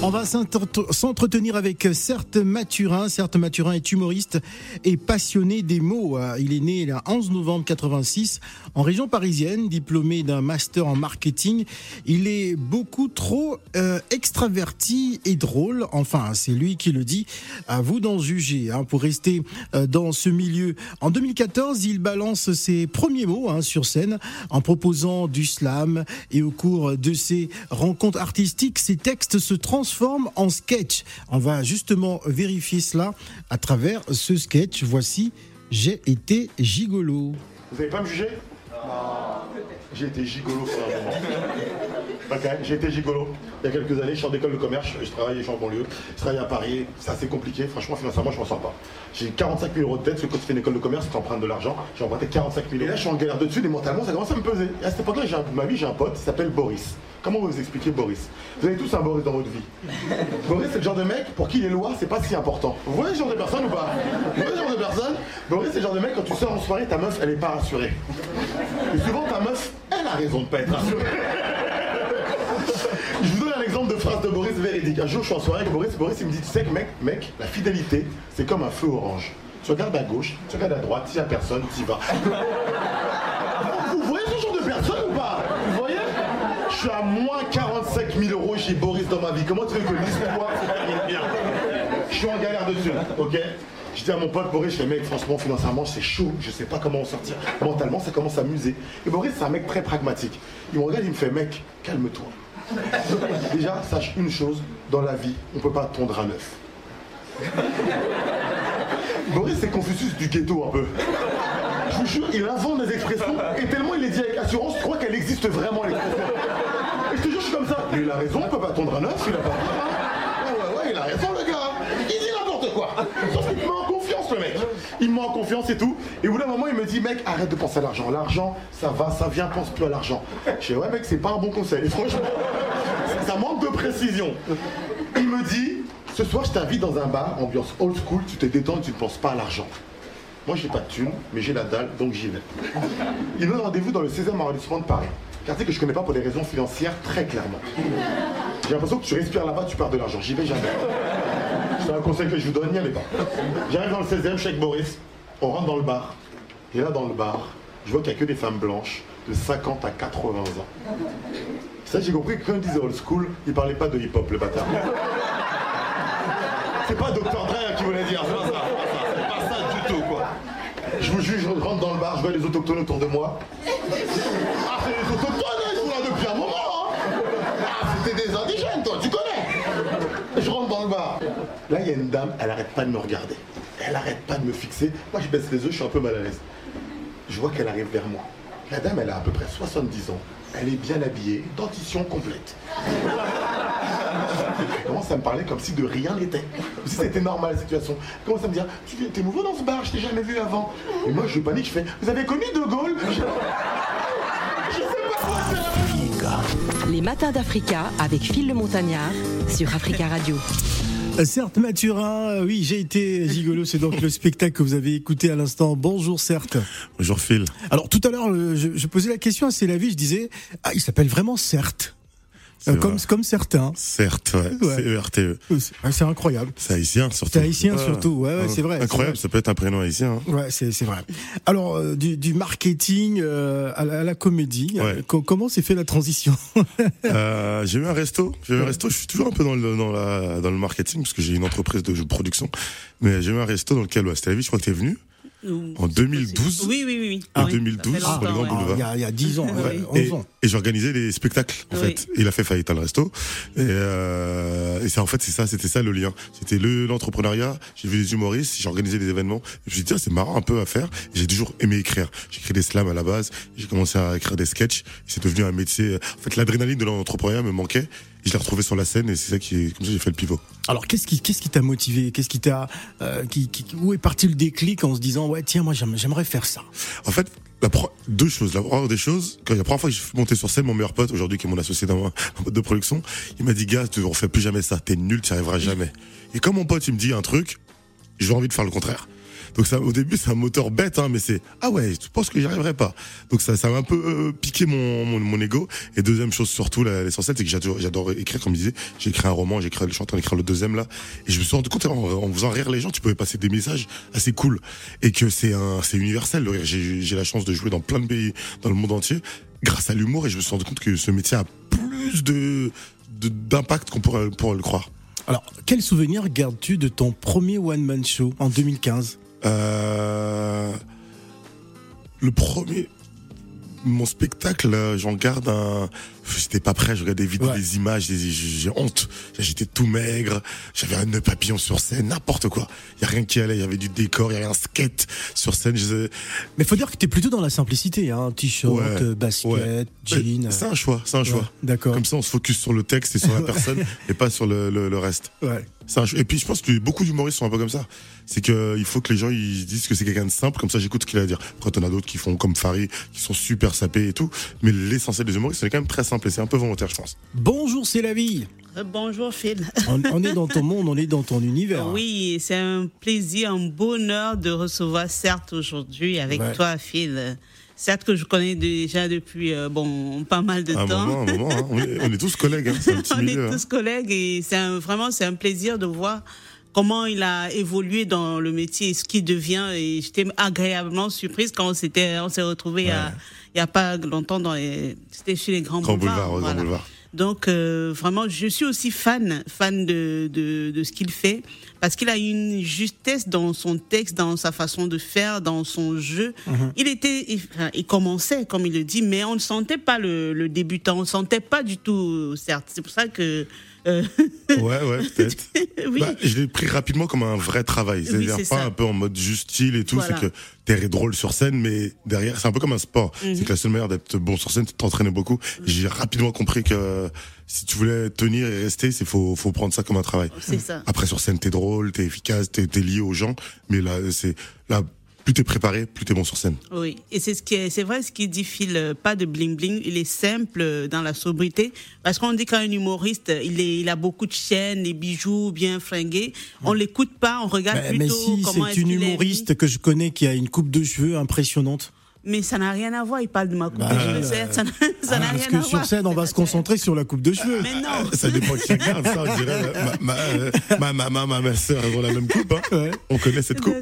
On va s'entretenir avec Certes Mathurin. Certes Mathurin est humoriste et passionné des mots. Il est né le 11 novembre 86 en région parisienne, diplômé d'un master en marketing. Il est beaucoup trop euh, extraverti et drôle. Enfin, c'est lui qui le dit. À vous d'en juger. Hein, pour rester euh, dans ce milieu. En 2014, il balance ses premiers mots hein, sur scène en proposant du slam. Et au cours de ses rencontres artistiques, ses textes se transforment transforme en sketch. On va justement vérifier cela à travers ce sketch. Voici J'ai été gigolo. Vous n'allez pas me juger? J'ai été gigolo pour un moment. Ok, j'ai été gigolo. Il y a quelques années, je suis en école de commerce, je travaille, je suis en banlieue, je travaille à Paris, c'est assez compliqué, franchement financièrement je m'en sors pas. J'ai 45 000 euros de dette, parce que quand tu fais une école de commerce, tu empruntes de l'argent, j'ai emprunté 45 000 euros. Et là je suis en galère dessus, et mentalement ça commence à me peser. Et à cette époque-là, ma vie, j'ai un pote, qui s'appelle Boris. Comment vous expliquez Boris? Vous avez tous un Boris dans votre vie. Boris, c'est le genre de mec pour qui les lois, c'est pas si important. Vous voyez ce genre de personne ou pas? Vous voyez ce genre de personne? Boris, c'est le genre de mec, quand tu sors en soirée, ta meuf, elle est pas rassurée. Et souvent, ta meuf, elle a raison de pas être rassurée. Je vous donne un exemple de phrase de Boris véridique. Un jour, je suis en soirée avec Boris. Boris, il me dit Tu sais que, mec, mec, la fidélité, c'est comme un feu orange. Tu regardes à gauche, tu regardes à droite, s'il n'y a personne, tu y vas. Vous voyez ce genre de personne ou pas Vous voyez Je suis à moins 45 000 euros chez Boris dans ma vie. Comment tu veux que l'histoire se bien? Je suis en galère dessus, ok? Je dis à mon pote Boris, je fais mec, franchement, financièrement, c'est chaud, je sais pas comment en sortir. Mentalement, ça commence à m'user. Et Boris, c'est un mec très pragmatique. Il me regarde, il me fait mec, calme-toi. Déjà, sache une chose, dans la vie, on peut pas tondre à neuf. Boris, c'est Confucius du ghetto un peu. Je vous jure, il invente des expressions et tellement il les dit avec assurance, je crois qu'elle existe vraiment l'expression. Et je te jure, je suis comme ça. Mais il a raison, on peut pas tondre à neuf, il a pas. Ouais, ouais, ouais, il a raison, le gars. Il dit n'importe quoi. Sauf qu'il me met en confiance, le mec. Il me met en confiance et tout. Et au bout d'un moment, il me dit, mec, arrête de penser à l'argent. L'argent, ça va, ça vient, pense plus à l'argent. Je dis, ouais, mec, c'est pas un bon conseil. Et franchement, ça manque de précision. Il me dit, ce soir, je t'invite dans un bar, ambiance old school, tu te détends, tu ne penses pas à l'argent. Moi, j'ai pas de thune, mais j'ai la dalle, donc j'y vais. Il me donne rendez-vous dans le 16e arrondissement de Paris. Quartier que je connais pas pour des raisons financières, très clairement. J'ai l'impression que tu respires là-bas, tu perds de l'argent. J'y vais jamais. C'est un conseil que je vous donne, n'y allez pas. J'arrive dans le 16e, je suis avec Boris. On rentre dans le bar. Et là, dans le bar, je vois qu'il n'y a que des femmes blanches de 50 à 80 ans. Ça, j'ai compris que quand il disait old school, il parlait pas de hip-hop, le bâtard. C'est pas Dr. Dre qui voulait dire, c'est pas ça. C'est pas ça du tout, quoi. Je vous juge, je rentre dans le bar, je vois les autochtones autour de moi. Ah, c'est les autochtones, ils sont là depuis un moment, hein. Ah, c'était des indigènes, toi, tu connais. Je rentre dans le bar. Là, il y a une dame, elle arrête pas de me regarder. Elle arrête pas de me fixer. Moi, je baisse les yeux, je suis un peu mal à l'aise. Je vois qu'elle arrive vers moi. La dame, elle a à peu près 70 ans. Elle est bien habillée, dentition complète. Elle commence à me parler comme si de rien n'était. Comme si c'était normal la situation. Elle commence à me dire Tu es nouveau dans ce bar, je t'ai jamais vu avant. Et moi je panique, je fais Vous avez connu De Gaulle Je, je sais pas quoi faire. Les matins d'Africa avec Phil le Montagnard sur Africa Radio. Certes, Mathurin, oui, j'ai été gigolo. C'est donc le spectacle que vous avez écouté à l'instant. Bonjour, certes. Bonjour, Phil. Alors, tout à l'heure, je, je, posais la question à C'est la vie. Je disais, ah, il s'appelle vraiment Certes. Euh, comme, comme certains. Certes, ouais. Ouais. C-E-R-T-E. C'est incroyable. C'est haïtien, surtout. C'est haïtien, Ouais. surtout. Ouais, ouais, c'est vrai. Incroyable, c'est ça peut être un prénom haïtien. hein. Ouais, c'est c'est vrai. Alors, euh, du, du marketing euh, à, la, à la comédie, euh, comment s'est fait la transition Euh, j'ai eu un resto. J'ai eu un resto. Je suis toujours un peu dans le, dans la, dans le marketing parce que j'ai une entreprise de production. Mais j'ai eu un resto dans lequel, ouais, c'était la vie, je crois que t'es venu. En 2012 Oui, oui, oui. oui. En Oui, 2012, ça fait sur les grands boulevards. Il y a, il y a 10 ans, Ouais. ouais, 11 Et, ans. Et j'organisais des spectacles en Oui. fait. Il a fait faillite à le resto. Et, euh, et c'est en fait c'est ça, c'était ça le lien. C'était le l'entrepreneuriat. J'ai vu des humoristes, j'ai organisé des événements. Je me suis dit tiens c'est marrant un peu à faire. Et J'ai toujours aimé écrire. J'ai écrit des slams à la base. J'ai commencé à écrire des sketchs. Et C'est devenu un métier. En fait l'adrénaline de l'entrepreneuriat me manquait. Et je l'ai retrouvé sur la scène et c'est ça qui comme ça j'ai fait le pivot. Alors, qu'est-ce qui qu'est-ce qui t'a motivé? Qu'est-ce qui t'a euh, qui, qui- où est parti le déclic en se disant ouais tiens moi j'aime- j'aimerais faire ça? En fait, deux choses. La première des choses, quand la première fois que je suis monté sur scène, mon meilleur pote, aujourd'hui qui est mon associé dans ma de production, il m'a dit, gars, tu refais plus jamais ça. T'es nul, tu arriveras jamais. Et comme mon pote, il me dit un truc, j'ai envie de faire le contraire. Donc ça, au début, c'est un moteur bête, hein, mais c'est ah ouais, tu penses que j'y arriverai pas. Donc ça, ça m'a un peu euh, piqué mon, mon, mon ego. Et deuxième chose surtout, l'essentiel, c'est que j'adore, j'adore écrire, comme je disais. J'ai écrit un roman, j'ai écrit, je suis en train d'écrire le deuxième là, et je me suis rendu compte en, faisant rire les gens, tu pouvais passer des messages assez cool, et que c'est un, c'est universel. J'ai, j'ai la chance de jouer dans plein de pays, dans le monde entier, grâce à l'humour, et je me suis rendu compte que ce métier a plus de de- d'impact qu'on pourrait, pourrait le croire. Alors, quel souvenir gardes-tu de ton premier one-man show en 2015 Euh, le premier, mon spectacle, j'en garde un. J'étais pas prêt, je regardais des vidéos, Ouais. des images, j'ai honte. J'étais tout maigre, j'avais un nœud papillon sur scène, n'importe quoi. Il y a rien qui allait, il y avait du décor, il y avait un skate sur scène. Je... Mais faut dire que t'es plutôt dans la simplicité, hein. T-shirt, Ouais, basket, ouais. jean. C'est un choix, c'est un choix. D'accord. Comme ça, on se focus sur le texte et sur la personne et pas sur le, le, le reste. Ouais. C'est un choix. Et puis, je pense que beaucoup d'humoristes sont un peu comme ça. C'est que il faut que les gens ils disent que c'est quelqu'un de simple, comme ça j'écoute ce qu'il a à dire. Après, t'en as d'autres qui font comme Farid, qui sont super sapés et tout. Mais l'essentiel des humoristes, c'est quand même très simple et c'est un peu volontaire, je pense. Bonjour, c'est la vie. Euh, Bonjour Phil. On, on est dans ton monde, on est dans ton univers. Oui, c'est un plaisir, un bonheur de recevoir certes aujourd'hui avec Ouais. toi Phil. Certes que je connais déjà depuis euh, bon pas mal de un temps. moment, un moment. hein. On, est, on est tous collègues, hein. c'est un petit On milieu. est hein. tous collègues et c'est vraiment c'est un plaisir de voir comment il a évolué dans le métier et ce qu'il devient et j'étais agréablement surprise quand on s'était on s'est retrouvés il y a il y a pas longtemps dans les c'était chez les grands Grand boulevards. boulevard, voilà. boulevard. Donc euh, vraiment, je suis aussi fan, fan de, de, de ce qu'il fait, parce qu'il a une justesse dans son texte, dans sa façon de faire, dans son jeu. Mhm. Il était, il, il commençait, comme il le dit, mais on ne sentait pas le, le débutant, on ne sentait pas du tout, certes. C'est pour ça que... euh, Ouais, ouais, peut-être. oui, Bah, je l'ai pris rapidement comme un vrai travail. C'est-à-dire c'est pas ça. un peu en mode juste style et tout. Voilà. C'est que t'es drôle sur scène, mais derrière, c'est un peu comme un sport. Mhm. C'est que la seule manière d'être bon sur scène, c'est de t'entraîner beaucoup. J'ai rapidement compris que si tu voulais tenir et rester, c'est faut, faut prendre ça comme un travail. c'est ça. Après, sur scène, t'es drôle, t'es efficace, t'es t'es lié aux gens. Mais là, c'est, là, plus t'es préparé, plus t'es bon sur scène. Oui, et c'est ce qui est, c'est vrai ce qu'il dit Phil, euh, pas de bling bling, il est simple euh, dans la sobriété, parce qu'on dit qu'un humoriste, il est, il a beaucoup de chaînes, des bijoux bien fringués, on l'écoute pas, on regarde Mais, mais plutôt si comment c'est est-ce une est humoriste que je connais qui a une coupe de cheveux impressionnante. Mais ça n'a rien à voir, il parle de ma coupe Bah, de cheveux, certes, ça n'a n'a Ah, rien parce à que voir. sur scène, on va se concentrer sur la coupe de cheveux. Mais non, Ça dépend de chacun, ça, on dirait. Ma, ma, euh, ma maman, ma, ma soeur, elles ont la même coupe, hein. On connaît cette coupe.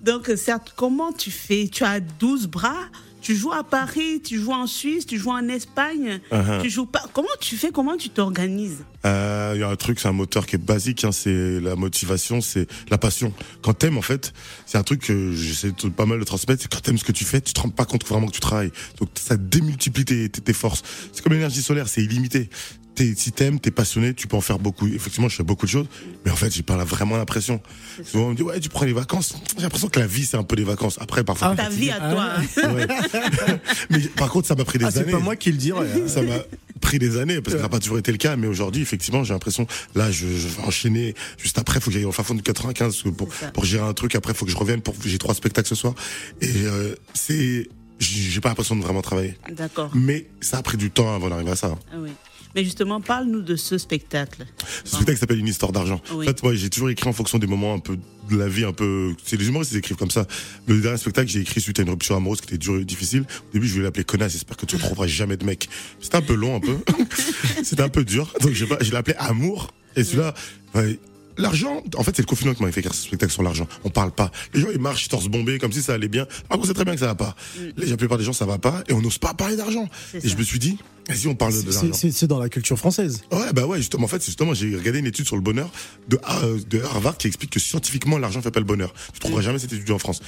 donc, euh, euh, certes, comment tu fais? Tu as 12 bras tu joues à Paris, tu joues en Suisse, tu joues en Espagne, Uh-huh. tu joues pas. Comment tu fais Comment tu t'organises? Euh, Il y a un truc, c'est un moteur qui est basique, hein, c'est la motivation, c'est la passion. Quand t'aimes, en fait, c'est un truc que j'essaie de pas mal de transmettre, c'est quand t'aimes ce que tu fais, tu te rends pas compte vraiment que tu travailles. Donc ça démultiplie tes, tes, tes forces. C'est comme l'énergie solaire, c'est illimité. T'es, si t'aimes, t'es passionné, tu peux en faire beaucoup. Effectivement, je fais beaucoup de choses, mais en fait, j'ai pas vraiment l'impression. Souvent, on me dit, ouais, tu prends les vacances. J'ai l'impression que la vie, c'est un peu des vacances. Après, parfois. Ta vie à Ah toi. Ouais. mais par contre, ça m'a pris des Ah, c'est années. pas moi qui le dirais. hein. Ça m'a pris des années parce que ça n'a pas toujours été le cas, mais aujourd'hui, effectivement, j'ai l'impression, là, je, je vais enchaîner. Juste après, faut que j'aille au fin fond du 95 parce que pour, C'est pour gérer un truc. Après, faut que je revienne pour, j'ai trois spectacles ce soir. Et, euh, c'est, j'ai pas l'impression de vraiment travailler. D'accord. Mais ça a pris du temps avant d'arriver à ça. Ah oui. Mais justement, parle-nous de ce spectacle. Ce spectacle s'appelle Une histoire d'argent. Oui. En fait, moi, j'ai toujours écrit en fonction des moments un peu de la vie, un peu. C'est les humoristes qui écrivent comme ça. Le dernier spectacle, j'ai écrit suite à une rupture amoureuse qui était dure et difficile. Au début, je voulais l'appeler connasse. J'espère que tu ne trouveras jamais de mec. C'était un peu long, un peu. C'était un peu dur. Donc, je l'ai appelé Amour. Et celui-là, ouais, L'argent, en fait, c'est le confinement qui fait écrire ce spectacle sur l'argent. On parle pas. Les gens, ils marchent, ils torse bombés, comme si ça allait bien. Par contre, c'est très bien que ça va pas. La plupart des gens, ça va pas, et on n'ose pas parler d'argent. Et je me suis dit, vas-y, on parle de l'argent. C'est dans la culture française. Ouais, bah ouais, justement, en fait, c'est justement, j'ai regardé une étude sur le bonheur de, euh, de Harvard qui explique que scientifiquement, l'argent fait pas le bonheur. Tu trouveras jamais cette étude en France.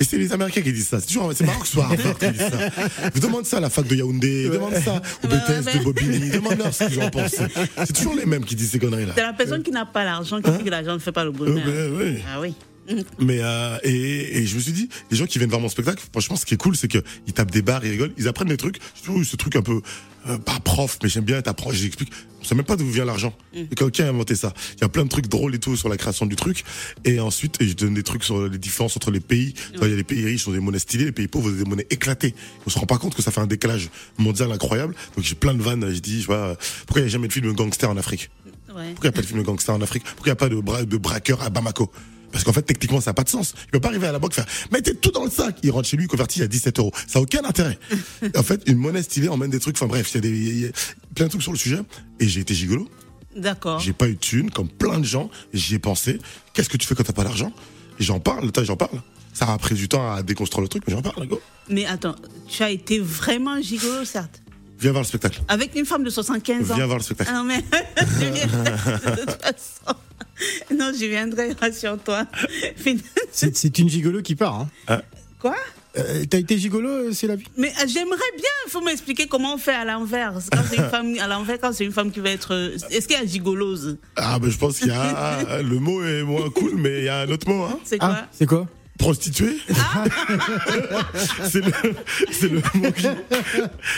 Et c'est les Américains qui disent ça. C'est toujours, c'est marrant que ce soit Harvard qui dit ça. Vous demande ça à la fac de Yaoundé, demande ça au BTS de Bobigny, demande-leur ce qu'ils en pensent. C'est toujours les mêmes qui disent ces conneries-là. C'est la personne qui n'a pas l'argent qui dit que l'argent ne fait pas le bonheur. Euh, ben. Ah oui. Mais euh, et, et je me suis dit, les gens qui viennent voir mon spectacle, franchement, ce qui est cool, c'est que ils tapent des barres, ils rigolent, ils apprennent des trucs. Je trouve ce truc un peu euh, pas prof, mais j'aime bien t'apprends, j'explique. On sait même pas d'où vient l'argent. Et quelqu'un a inventé ça. Il y a plein de trucs drôles et tout sur la création du truc. Et ensuite, et je donne des trucs sur les différences entre les pays. Il y a les pays riches qui ont des monnaies stylées, les pays pauvres ont des monnaies éclatées. On se rend pas compte que ça fait un décalage mondial incroyable. Donc j'ai plein de vannes. Je dis, je vois, pourquoi il n'y a jamais de film de gangster en Afrique? Ouais. pourquoi il n'y a pas de film de gangster en Afrique? Pourquoi il n'y a pas de, bra de braqueur à Bamako? Parce qu'en fait, techniquement, ça n'a pas de sens. Il peut pas arriver à la banque faire, mettez tout dans le sac. Il rentre chez lui, converti à 17 euros. Ça n'a aucun intérêt. en fait, une monnaie stylée emmène des trucs. Enfin bref, il y a y plein de trucs sur le sujet. Et j'ai été gigolo. D'accord. J'ai pas eu de thune, comme plein de gens. J'y ai pensé. Qu'est-ce que tu fais quand t'as pas d'argent? J'en parle, j'en parle. Ça a pris du temps à déconstruire le truc, mais j'en parle, go. Mais attends, tu as été vraiment gigolo, certes. Viens voir le spectacle. Avec une femme de 75 ans. Viens voir le spectacle. Ah non, mais de toute façon. Non, je viendrai, rassure-toi. C'est c'est une gigolo qui part. Hein. Quoi? Euh, T'as été gigolo, euh, c'est la vie? Mais euh, j'aimerais bien, il faut m'expliquer comment on fait à l'envers. Quand c'est une femme à l'envers, quand c'est une femme qui va être. Est-ce qu'il y a gigolose? Ah, ben, je pense qu'il y a, le mot est moins cool, mais il y a un autre mot, hein. C'est quoi? Ah, c'est quoi? Prostituée C'est le, le mot qui...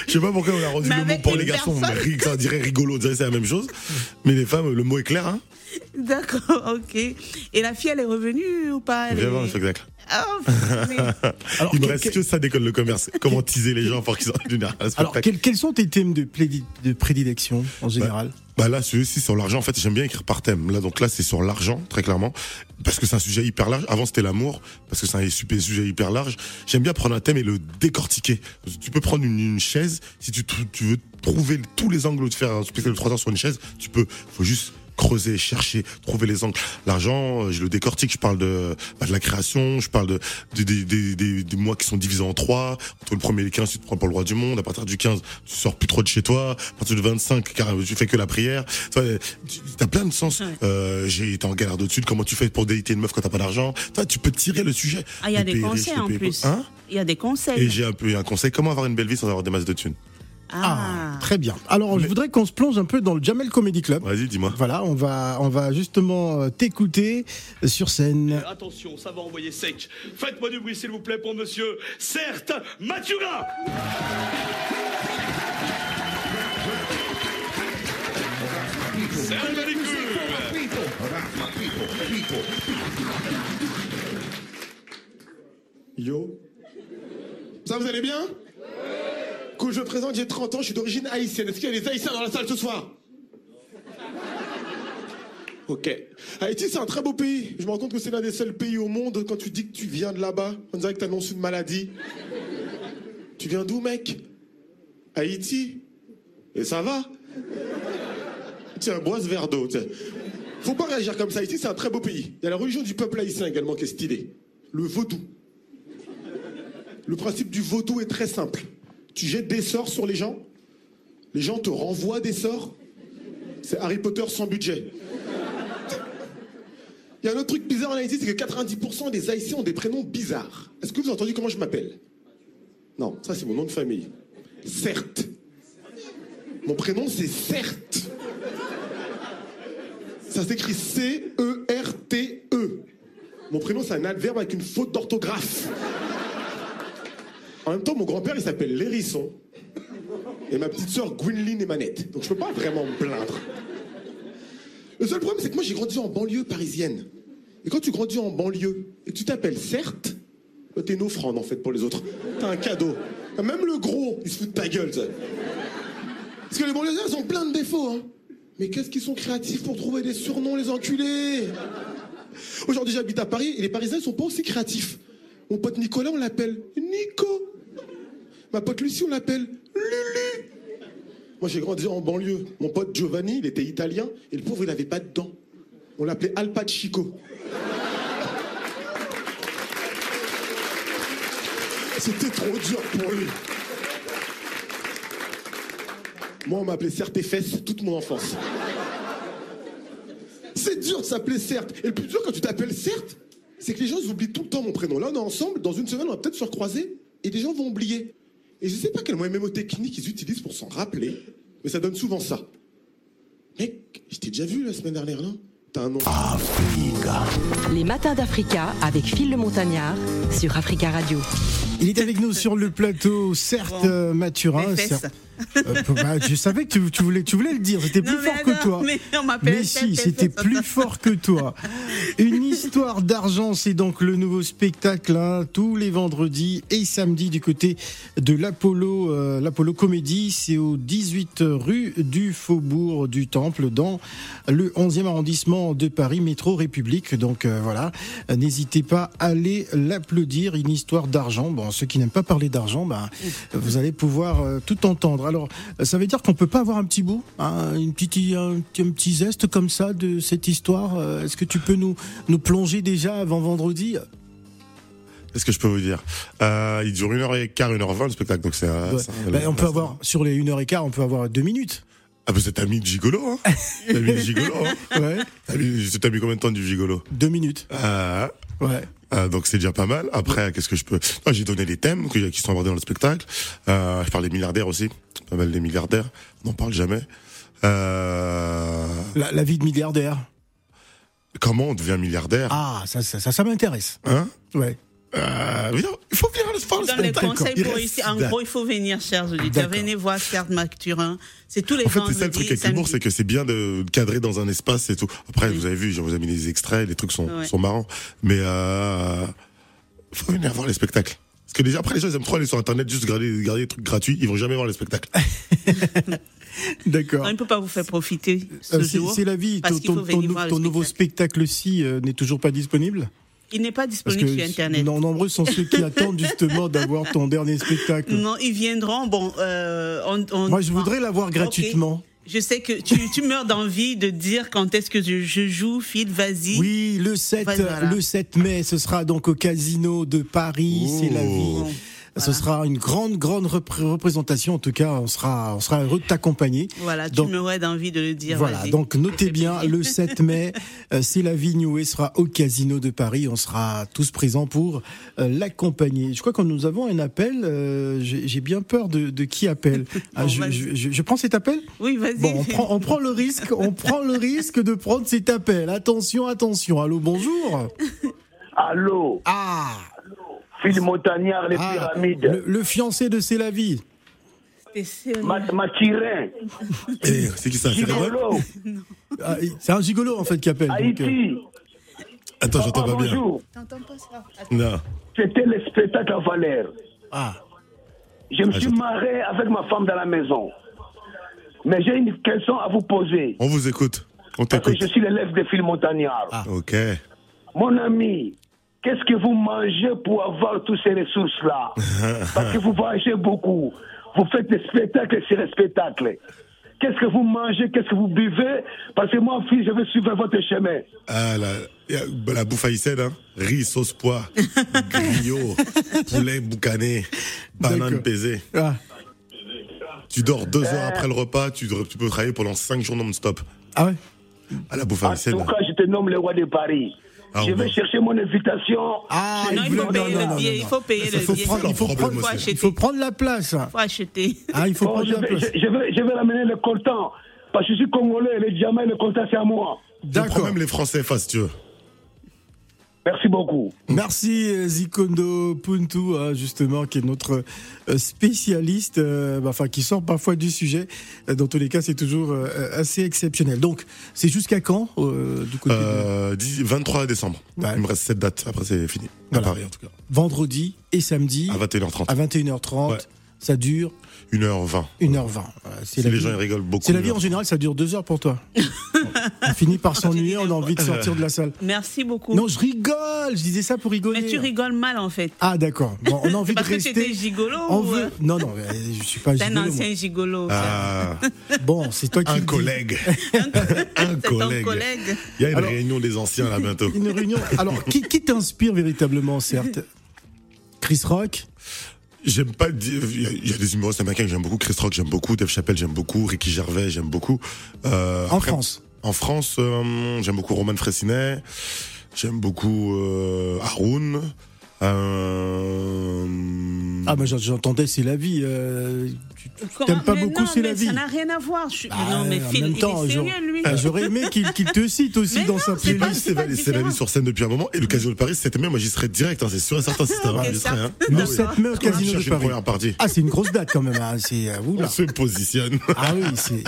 Je sais pas pourquoi on a rendu Mais le mot pour les garçons. personne. Ça dirait rigolo, on dirait c'est la même chose. Mais les femmes, le mot est clair, hein D'accord, ok. Et la fille, elle est revenue ou pas? Elle Viens est- voir le spectacle. Ah, mais- Alors, Il me reste que ça d'école de commerce. Comment teaser les gens pour qu'ils aient une un alors spectacle. quels, quels sont tes thèmes de, prédilection en général? Bah là, celui-ci sur l'argent, en fait, j'aime bien écrire par thème. Là, donc là, c'est sur l'argent, très clairement, parce que c'est un sujet hyper large. Avant, c'était l'amour, parce que c'est un super sujet hyper large. J'aime bien prendre un thème et le décortiquer. Tu peux prendre une, une chaise, si tu, veux trouver tous les angles de faire un spectacle de 3 heures sur une chaise, tu peux. Faut juste creuser, chercher, trouver les angles. L'argent, euh, je le décortique, je parle de, bah, de la création, je parle de, de- des- des, des, des mois qui sont divisés en trois. Entre le premier et le 15, tu te prends pour le roi du monde. À partir du 15, tu sors plus trop de chez toi. À partir du 25, car tu fais que la prière. Tu vois, tu as plein de sens. Ouais. Euh, j'ai été en galère de dessus. Comment tu fais pour déliter une meuf quand t'as pas d'argent? Toi, tu peux tirer le sujet. Ah, il y a des riche, conseils en plus. Hein? Il y a des et conseils. j'ai un peu un conseil. Comment avoir une belle vie sans avoir des masses de thunes? Ah, très bien. Alors, je voudrais qu'on se plonge un peu dans le Jamel Comedy Club. Vas-y, dis-moi. Voilà, on va, on va justement euh, t'écouter sur scène. Attention, ça va envoyer sec. Faites-moi du bruit, s'il vous plaît, pour monsieur, certes, Manicure Yo. Ça, vous allez bien? Cool, je présente, j'ai 30 ans, je suis d'origine haïtienne. Est-ce qu'il y a des haïtiens dans la salle ce soir? Ok. Haïti, c'est un très beau pays. Je me rends compte que c'est l'un des seuls pays au monde, quand tu dis que tu viens de là-bas, on dirait que tu annonces une maladie. Tu viens d'où, mec? Haïti Et ça va? Tiens, bois ce verre d'eau. Faut pas réagir comme ça. Haïti, c'est un très beau pays. Il y a la religion du peuple haïtien également qui est stylée. Le vaudou. Le principe du vaudou est très simple. Tu jettes des sorts sur les gens, les gens te renvoient des sorts? C'est Harry Potter sans budget. Il y a un autre truc bizarre en Haïti, c'est que 90% des Haïtiens ont des prénoms bizarres. Est-ce que vous entendu comment je m'appelle? Non, ça c'est mon nom de famille. Certes. Mon prénom c'est Certes. Ça s'écrit C-E-R-T-E. Mon prénom c'est un adverbe avec une faute d'orthographe. En même temps, mon grand-père, il s'appelle Lérisson. Et ma petite sœur, Gwynline et Manette. Donc je peux pas vraiment me plaindre. Le seul problème, c'est que moi, j'ai grandi en banlieue parisienne. Et quand tu grandis en banlieue et que tu t'appelles Certes, bah, t'es une offrande, en fait, pour les autres. T'as un cadeau. Même le gros, il se fout de ta gueule. Parce que les banlieusards, ils ont plein de défauts, hein. Mais qu'est-ce qu'ils sont créatifs pour trouver des surnoms, les enculés? Aujourd'hui, j'habite à Paris et les Parisiens ne sont pas aussi créatifs. Mon pote Nicolas, on l'appelle Nico. Ma pote Lucie, on l'appelle Lulu. Moi, j'ai grandi en banlieue. Mon pote Giovanni, il était italien et le pauvre, il n'avait pas de dents. On l'appelait Al. C'était trop dur pour lui. Moi, on m'appelait Certes et Fesses toute mon enfance. C'est dur de s'appeler Certes. Et le plus dur quand tu t'appelles Certes, c'est que les gens oublient tout le temps mon prénom. Là, on est ensemble, dans une semaine, on va peut-être se recroiser et des gens vont oublier. Et je sais pas quel moyen mémotechnique ils utilisent pour s'en rappeler, mais ça donne souvent ça. Mec, je t'ai déjà vu la semaine dernière, là T'as un nom. Les matins d'Africa avec Phil le Montagnard sur Africa Radio. Il est avec nous sur le plateau, certes Bon. euh, Mathurin. Certes- Euh, bah, je savais que tu, tu voulais, tu voulais le dire. C'était plus Non, mais fort que non, toi. mais on Mais si, c'était plus fort que toi. Une Histoire d'argent, c'est donc le nouveau spectacle hein, tous les vendredis et samedis du côté de l'Apollo, euh, Comédie. C'est au 18 rue du Faubourg du Temple dans le 11e arrondissement de Paris, métro République. Donc euh, voilà, n'hésitez pas à aller l'applaudir. Une histoire d'argent. Bon, ceux qui n'aiment pas parler d'argent, ben, vous allez pouvoir euh, tout entendre. Alors, ça veut dire qu'on peut pas avoir un petit bout, hein, une un, un petit zeste comme ça de cette histoire. Euh, Est-ce que tu peux nous nous plonger déjà avant vendredi Qu'est-ce que je peux vous dire? Euh, Il dure une heure et quart, une heure vingt le spectacle, donc c'est. Ouais. Ben, On peut avoir sur les 1h15, on peut avoir deux minutes. Ah bah c'est ami de gigolo, hein T'as mis gigolo, hein Ouais, T'as mis, t'as mis combien de temps du gigolo? Deux minutes. Ah, Ouais. ah, donc c'est déjà pas mal. Après, qu'est-ce que je peux? J'ai donné les thèmes qui sont abordés dans le spectacle. Euh, je parle des milliardaires aussi, pas mal des milliardaires. On n'en parle jamais. Euh, La, la vie de milliardaire. Comment on devient milliardaire? Ah, ça, ça, ça, ça m'intéresse. Hein? Ouais. euh, Il faut venir à le faire le Dans les spectacle. conseils Il pour réussir, en gros, il faut venir, chers auditeurs. Venez voir Serge Macturin. C'est tous les En fait, c'est ça le truc avec l'humour, c'est que c'est bien de cadrer dans un espace et tout. Après, vous avez vu, je vous ai mis des extraits, les trucs sont, Ouais. sont marrants. Mais euh, faut venir voir les spectacles. Parce que déjà, après, les gens, ils aiment trop aller sur Internet, juste regarder, regarder des trucs gratuits. Ils vont jamais voir les spectacles. D'accord. On ne peut pas vous faire profiter ce Euh, c'est jour. c'est la vie. parce Ton, qu'il faut ton- ton venir nou- voir le ton nouveau spectacle. spectacle-ci euh, n'est toujours pas disponible? Il n'est pas Parce disponible que sur Internet. non, nombreux sont ceux qui attendent justement d'avoir ton dernier spectacle. Non, ils viendront. Bon, euh, on, on- Moi, je voudrais l'avoir gratuitement. Je sais que tu, tu meurs d'envie de dire quand est-ce que je, je joue, Phil, vas-y. Oui, le 7, Vas-y, voilà. le 7 mai, ce sera donc au Casino de Paris. Oh. C'est la vie. Ce sera une grande, grande repré- représentation. En tout cas, on sera, on sera heureux de t'accompagner. Voilà, tu Donc- m'aurais d'envie de le dire. Voilà, donc notez bien, plaisir. le 7 mai, euh, c'est la vie Newey sera au Casino de Paris. On sera tous présents pour euh, l'accompagner. Je crois que nous avons un appel. euh, J'ai j'ai bien peur de, de qui appelle. Ah, Bon, je, je- je- je prends cet appel? Oui, vas-y. Bon, on prend, on prend le risque, on prend le risque de prendre cet appel. Attention, attention. Allô, bonjour. Allô, Ah, Phil Montagnard, les ah, pyramides. le, le fiancé de C'est la vie. Mathurin, Eh, c'est qui ça C'est Rebelle Gigolo, Ah, c'est un gigolo en fait qui appelle. donc, euh, Haïti. Attends, j'entends Ah, pas bien. T'entends pas ça Non. c'était le spectacle à Valère. ah, Je me Ah, suis marré avec ma femme dans la maison. Mais j'ai une question à vous poser. On vous écoute. On Parce que t'écoute. je suis l'élève de Phil Montagnard. Ah. Ok. Mon ami, qu'est-ce que vous mangez pour avoir toutes ces ressources-là Parce que vous voyagez beaucoup. Vous faites des spectacles sur les spectacles. Qu'est-ce que vous mangez Qu'est-ce que vous buvez Parce que moi, fille, je vais suivre votre chemin. Ah, la, bouffe haïtienne, hein. Riz, sauce pois, griot, poulet boucané, banane pesée. ah, Tu dors deux heures après le repas, tu, tu peux travailler pendant cinq jours non-stop. ah ouais. À la bouffe En haïtienne. tout cas, je te nomme le roi de Paris. Ah, je vais va- chercher mon invitation. Ah, Non, il faut payer le billet. Il faut payer Il le faut billet. prendre- il faut c'est- acheter. Il faut prendre la place. faut acheter. Ah, il faut Bon, prendre je, la vais, place. je, je vais, je vais ramener le coltan. Parce que je suis congolais, le diamant et le coltan, c'est à moi. D'accord. même les Français face, tu veux. Merci beaucoup. Merci euh, Zikondo Puntu, hein, justement, qui est notre euh, spécialiste, euh, enfin qui sort parfois du sujet. Dans tous les cas, c'est toujours assez exceptionnel. Donc, c'est jusqu'à quand euh, du côté de Euh, 10 23 décembre. Ouais. Il me reste 7 dates. Après, c'est fini. Voilà. À Paris, en tout cas. vendredi et samedi À 21h30. à 21h30 Ouais. Ça dure 1h20. 1h20. Voilà, c'est Si la les vie. gens ils rigolent beaucoup. C'est la vie en général, ça dure deux heures pour toi. on finit par s'ennuyer, on a envie de sortir de la salle. Merci beaucoup. Non, je rigole, je disais ça pour rigoler. Mais tu rigoles mal en fait. Ah d'accord. Bon, on a envie de Parce que rester. tu étais gigolo On ou, veut. euh, Non non, euh, je suis pas T'es un gigolo. moi. ancien gigolo. Ah, Bon, c'est toi qui un collègue. un collègue. collègue. Il y a une Alors- réunion des anciens là bientôt. Une réunion. Alors, qui, qui t'inspire véritablement, certes? Chris Rock? J'aime pas dire. Il y a- il y, a des humoristes américains que j'aime beaucoup. Chris Rock, j'aime beaucoup. Dave Chappelle, j'aime beaucoup. Ricky Gervais, j'aime beaucoup. Euh, en après, France. En France, euh, j'aime beaucoup Roman Fressinet. J'aime beaucoup euh, Haroun. Euh, Ah, bah j'entendais, c'est la vie. Euh, tu t'aimes pas beaucoup, c'est la vie. Ça n'a rien à voir. Je... Bah, non, mais en Phil, même il temps, est j'aurais- sérieux, lui. Ah, J'aurais aimé qu'il te cite aussi Mais dans non, sa playlist. C'est la, vie sur scène depuis un moment. Et le Casino de Paris, moi j'y serais direct. Hein, c'est sûr et certain. C'était serais. Hein. Le Ah oui. 7 mai au Casino Je de cherche une Paris. première partie. Ah, c'est une grosse date quand même. hein. C'est euh. On se positionne. Ah oui,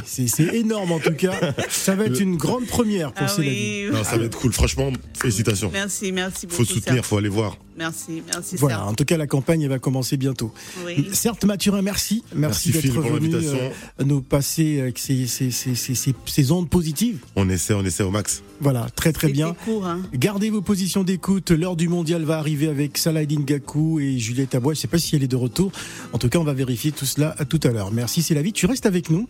c'est- énorme en tout cas. Ça va être une grande première pour Ah C'est la vie. oui. Non, ça va être cool. Franchement, félicitations. Merci, merci beaucoup. Faut soutenir, faut aller voir. Merci, merci. Voilà, en tout cas, la campagne elle va commencer bientôt. Oui. Certes, Mathurin, merci. Merci, Merci, Phil, d'être venu euh, nous passer avec ces, ces, ces, ces- ces- ces ondes positives. On essaie, on essaie au max. Voilà, très très bien. court, hein. Gardez vos positions d'écoute. L'heure du mondial va arriver avec Saladin Gakou et Juliette Abois. Je ne sais pas si elle est de retour. En tout cas, on va vérifier tout cela à tout à l'heure. Merci, c'est la vie. Tu restes avec nous.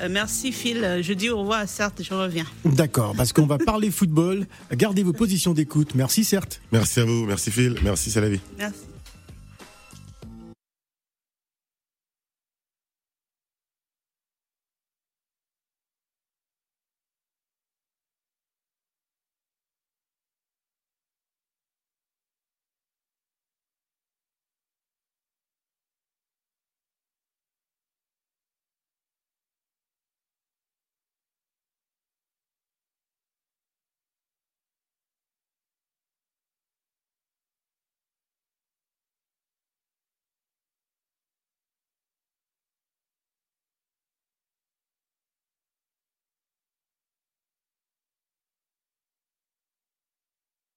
Euh, merci Phil. Euh, Je dis au revoir, certes, je reviens. D'accord, parce qu'on va parler football. Gardez vos positions d'écoute. Merci, certes. Merci à vous. Merci Phil. Merci, c'est la vie. Merci.